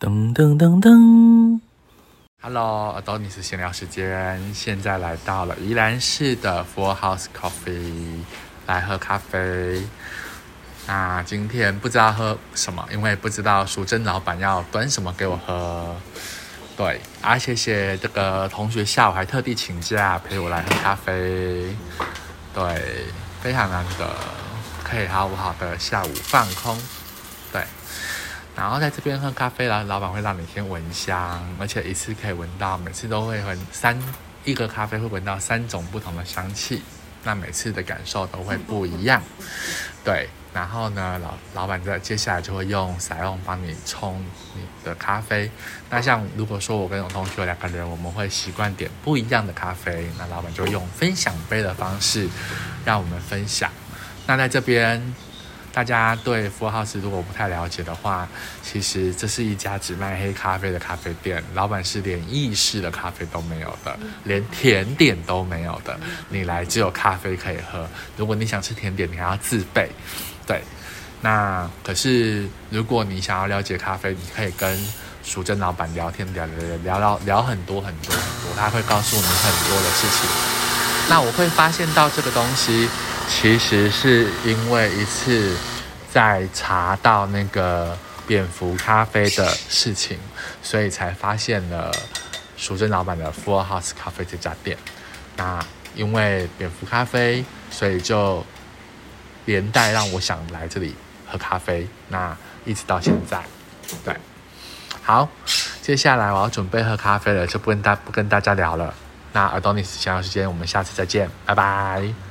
噔噔噔噔，Hello，耳朵你是闲聊时间，现在来到了宜兰市的 Four House Coffee 来喝咖啡。那今天不知道喝什么，因为不知道淑珍老板要端什么给我喝。对，啊，谢谢这个同学下午还特地请假陪我来喝咖啡。对，非常难得，可以好好的下午放空。对。然后在这边喝咖啡啦，老板会让你先闻香，而且一次可以闻到，每次都会闻三一个咖啡会闻到三种不同的香气，那每次的感受都会不一样。对，然后呢，老老板在接下来就会用彩用帮你冲你的咖啡。那像如果说我跟永同学两个人，我们会习惯点不一样的咖啡，那老板就用分享杯的方式让我们分享。那在这边。大家对福尔 house 如果不太了解的话，其实这是一家只卖黑咖啡的咖啡店，老板是连意式的咖啡都没有的，连甜点都没有的。你来只有咖啡可以喝，如果你想吃甜点，你还要自备。对，那可是如果你想要了解咖啡，你可以跟淑珍老板聊天，聊聊聊聊聊很多很多很多，他会告诉你很多的事情。那我会发现到这个东西。其实是因为一次在查到那个蝙蝠咖啡的事情，所以才发现了淑珍老板的 Four House 咖啡这家店。那因为蝙蝠咖啡，所以就连带让我想来这里喝咖啡。那一直到现在，对，好，接下来我要准备喝咖啡了，就不跟大不跟大家聊了。那耳朵尼斯想要时间，我们下次再见，拜拜。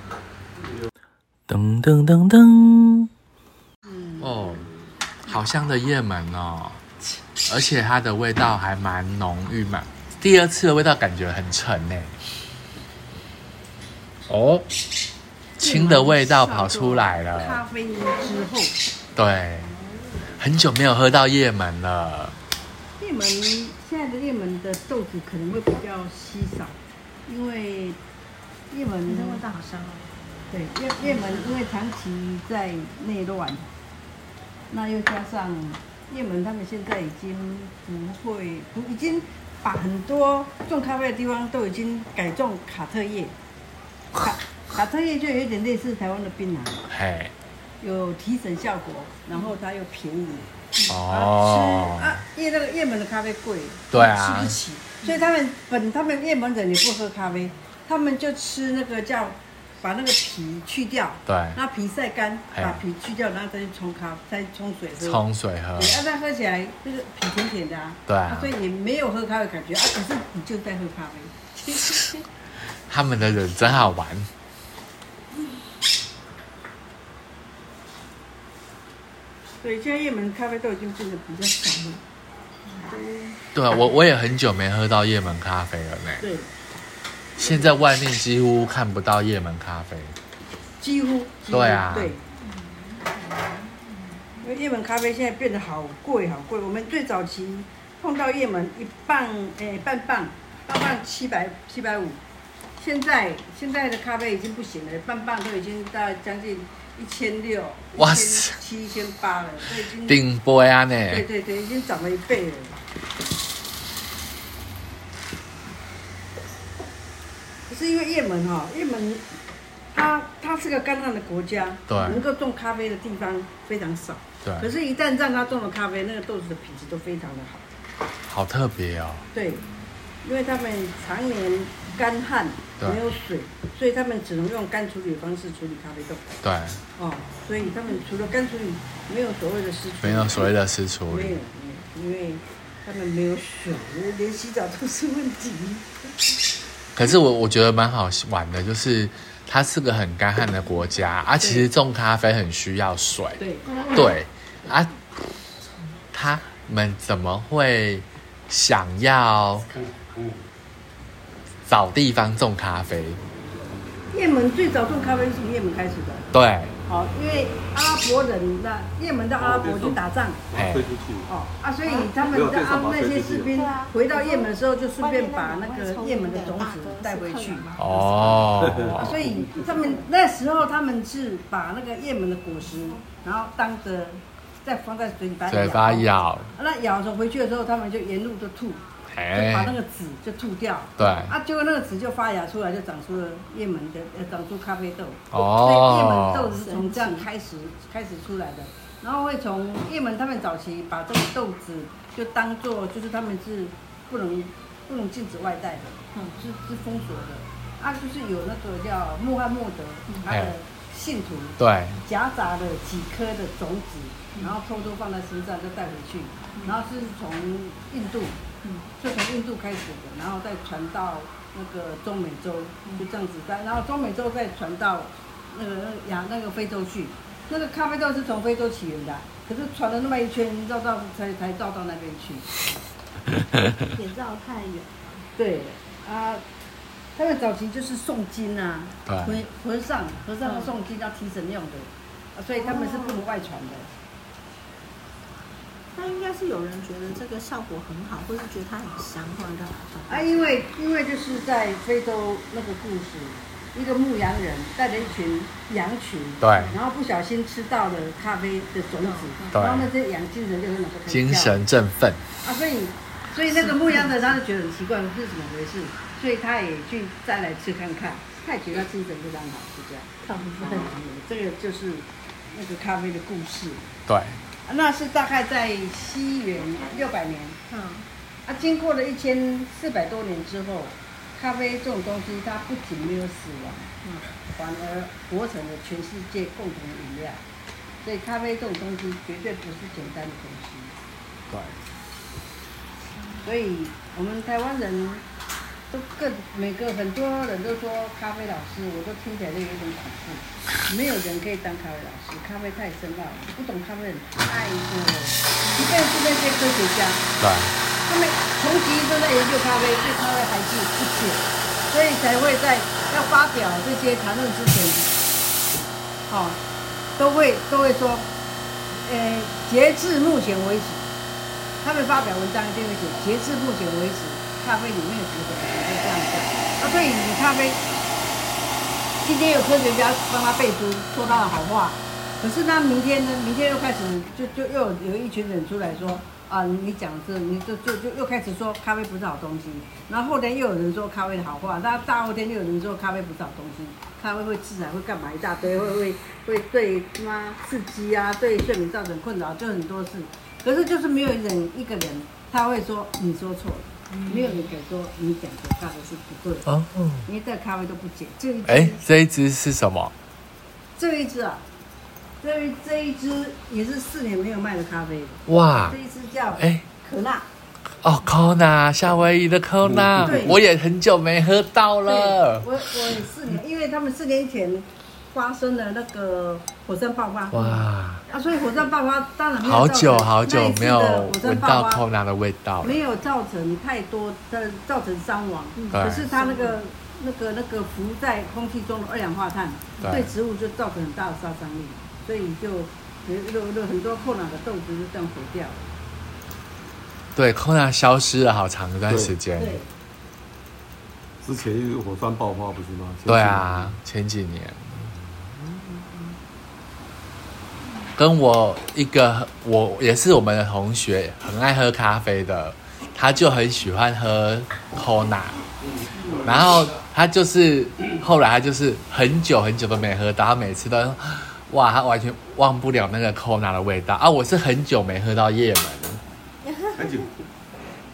噔噔噔噔，哦，好香的叶门哦，而且它的味道还蛮浓郁嘛。第二次的味道感觉很沉呢。哦，青的味道跑出来了。咖啡因之后，对，很久没有喝到叶门了。叶门现在的叶门的豆子可能会比较稀少，因为叶门的味道好香哦。对，叶叶门因为长期在内乱，那又加上叶门他们现在已经不会，不已经把很多种咖啡的地方都已经改种卡特叶，卡卡特叶就有点类似台湾的槟榔，嘿，有提神效果，然后它又便宜，哦，吃啊，因为那个叶门的咖啡贵，对啊，吃不起，所以他们本他们叶门人也不喝咖啡，他们就吃那个叫。把那个皮去掉，对，那皮晒干，把皮去掉，然后再去冲咖，再冲水喝。冲水喝。对，那喝起来就是皮甜甜的啊。对啊。所以你没有喝咖啡感觉啊，可是你就在喝咖啡。他们的人真好玩。对，现在叶门咖啡都已经变得比较少了。对啊，我我也很久没喝到叶门咖啡了呢。对。现在外面几乎看不到叶门咖啡，几乎对啊，对，因为叶门咖啡现在变得好贵好贵。我们最早期碰到叶门一磅，诶半磅，半磅七百七百五，现在现在的咖啡已经不行了，半磅都已经到将近一千六，哇塞，七千八了，都已经顶杯啊呢，对对对，已经涨了一倍了。是因为也门哈，也门，它它是个干旱的国家，对，能够种咖啡的地方非常少，对。可是，一旦让它种了咖啡，那个豆子的品质都非常的好，好特别哦。对，因为他们常年干旱，没有水，所以他们只能用干处理的方式处理咖啡豆。对。哦，所以他们除了干处理，没有所谓的湿处理，没有所谓的湿处理，没有，因为他们没有水，连洗澡都是问题。可是我我觉得蛮好玩的，就是它是个很干旱的国家啊，其实种咖啡很需要水。对对啊，他们怎么会想要找地方种咖啡？也门最早种咖啡是从也门开始的。对。好，因为阿拉伯人的也门到阿拉伯去打仗，哎，哦啊，所以他们在阿那些士兵回到也门的时候，就顺便把那个也门的种子带回去。哦，所以他们那时候他们是把那个也门的果实，然后当着。再放在嘴里把它嘴巴咬。那咬着回去的时候，他们就沿路就吐，把那个籽就吐掉。对，啊，结果那个籽就发芽出来，就长出了叶门的，呃，长出咖啡豆。哦。所以叶门豆子是从这样开始开始出来的，然后会从叶门他们早期把这个豆子就当做就是他们是不能不能禁止外带的，嗯。是是封锁的。啊，就是有那个叫穆罕默德他哎的信徒对，夹杂了几颗的种子，然后偷偷放在身上再带回去，然后是从印度，嗯就从印度开始的，然后再传到那个中美洲，就这样子再，然后中美洲再传到那个亚那个非洲去。那个咖啡豆是从非洲起源的啊，可是传了那么一圈，绕到才才绕到那边去。也绕太远。对啊，他们早期就是诵经啊，对和和尚和尚要诵经要提神用的，啊所以他们是不能外传的。那应该是有人觉得这个效果很好，或是觉得它很香，或者干嘛的。啊，因为因为就是在非洲那个故事，一个牧羊人带着一群羊群，对然后不小心吃到了咖啡的种子，对然后那些羊精神就很能够精神振奋，啊，所以所以那个牧羊人他就觉得很奇怪，是怎么回事？所以他也去再来吃看看，他也觉得他精神非常好，是这样。亢奋。这个就是那个咖啡的故事。对，啊那是大概在西元六百年嗯，啊，经过了一千四百多年之后，咖啡这种东西它不仅没有死亡，嗯反而活成了全世界共同饮料。所以咖啡这种东西绝对不是简单的东西。对，所以我们台湾人都更每个很多人都说咖啡老师，我都听起来就有点恐怖。没有人可以当咖啡老师，咖啡太深奥了，不懂咖啡的人太多了。即便是那些科学家，对，他们从其都在研究咖啡，对咖啡还是不解，所以才会在要发表这些谈论之前，哦，都会都会说，呃，截至目前为止，他们发表文章一定会写，截至目前为止，咖啡里面有什么什么就这样讲。啊，所以你咖啡，今天有科学家帮他背书，说他的好话，可是呢，明天呢，明天又开始就就又有有一群人出来说啊，你讲这，你就就就又开始说咖啡不是好东西，然后后天又有人说咖啡的好话，那大后天又有人说咖啡不是好东西，咖啡会致癌，会干嘛一大堆，会会会对他妈刺激啊，对睡眠造成困扰，就很多事。可是就是没有人一个人他会说你说错了，没有人敢说你讲的咖啡是不对的，哦，因为这个咖啡都不解。这一支哎，这一支是什么？这一支啊，这一这一支也是四年没有卖的咖啡，哇这，一支叫哎，可娜。哦，Kona 夏威夷的 Kona，对我也很久没喝到对，了，我我也四年，因为他们四年前发生了那个火山爆发，哇，啊，所以火山爆发当然没有好久好久没有闻到爆发 Kona 的味道了，没有造成太多的造成伤亡，对。可是它那个那个那个浮在空气中的二氧化碳对。对植物就造成很大的杀伤力，所以就有有有很多扣脑的豆子就这样毁掉了。对，Kona 消失了好长一段时间，对，之前有火山爆发不是吗？对啊，前几年。跟我一个，我也是我们的同学，很爱喝咖啡的，他就很喜欢喝 Kona，然后他就是后来他就是很久很久都没喝到，他每次都哇，他完全忘不了那个 Kona 的味道啊！我是很久没喝到夜门，很久。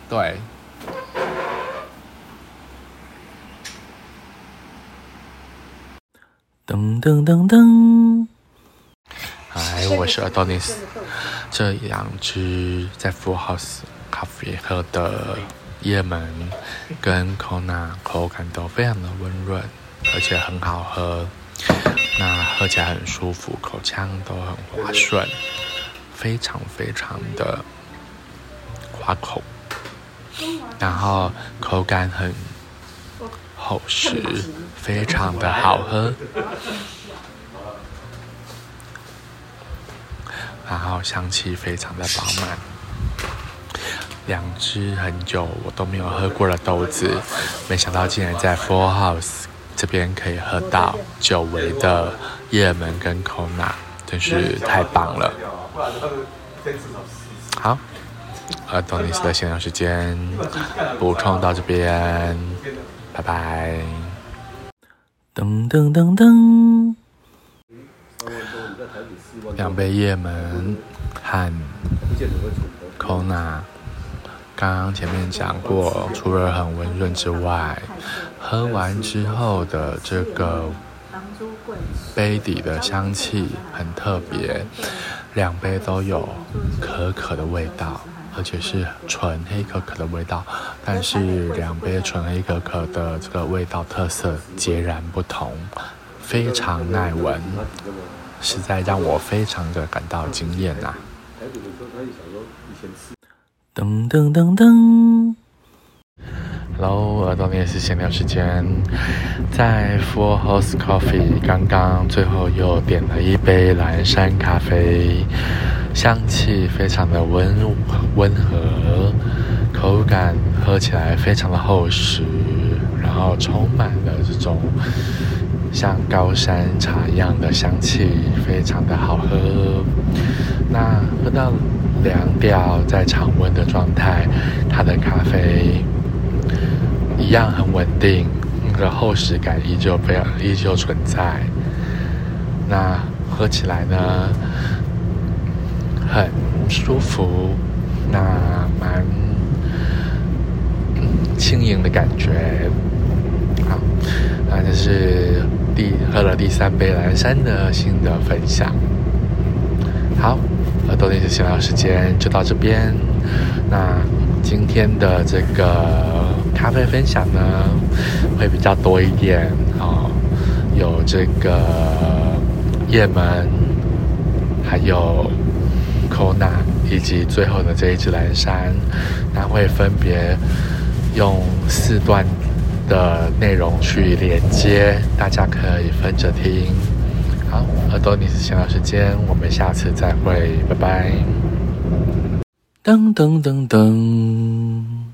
对，噔噔噔噔，嗨，我是 Adonis。这两支在 Full House 咖啡喝的叶门跟 Kona 口感都非常的温润，而且很好喝。那喝起来很舒服，口腔都很滑顺，非常非常的滑口，然后口感很厚实，非常的好喝。然后香气非常的饱满。两支很久我都没有喝过的豆子，没想到竟然在 Four House 这边可以喝到久违的叶门跟 Kona，真是太棒了。好，呃，多尼斯的闲聊时间补充到这边，拜拜。噔噔噔噔，两杯叶门和 Kona，刚刚前面讲过，除了很温润之外，喝完之后的这个杯底的香气很特别，两杯都有可可的味道，而且是纯黑可可的味道，但是两杯纯黑可可的这个味道特色截然不同，非常耐闻，实在让我非常的感到惊艳呐、噔噔噔噔，Hello，耳朵也是闲聊时间，在 Full House Coffee 刚刚最后又点了一杯蓝山咖啡，香气非常的温温和，口感喝起来非常的厚实，然后充满了这种像高山茶一样的香气，非常的好喝。那喝到凉掉在常温的状态，它的咖啡。一样很稳定，那个厚实感依旧非常依旧存在。那喝起来呢，很舒服，那蛮轻盈的感觉。好，那就是第喝了第三杯蓝山的新的分享。好，耳朵历史闲聊时间就到这边。那今天的这个咖啡分享呢，会比较多一点哦，有这个叶门，还有 Kona，以及最后的这一支蓝山，那会分别用四段的内容去连接，大家可以分着听。好，耳朵你是闲聊时间，我们下次再会，拜拜。噔噔噔噔。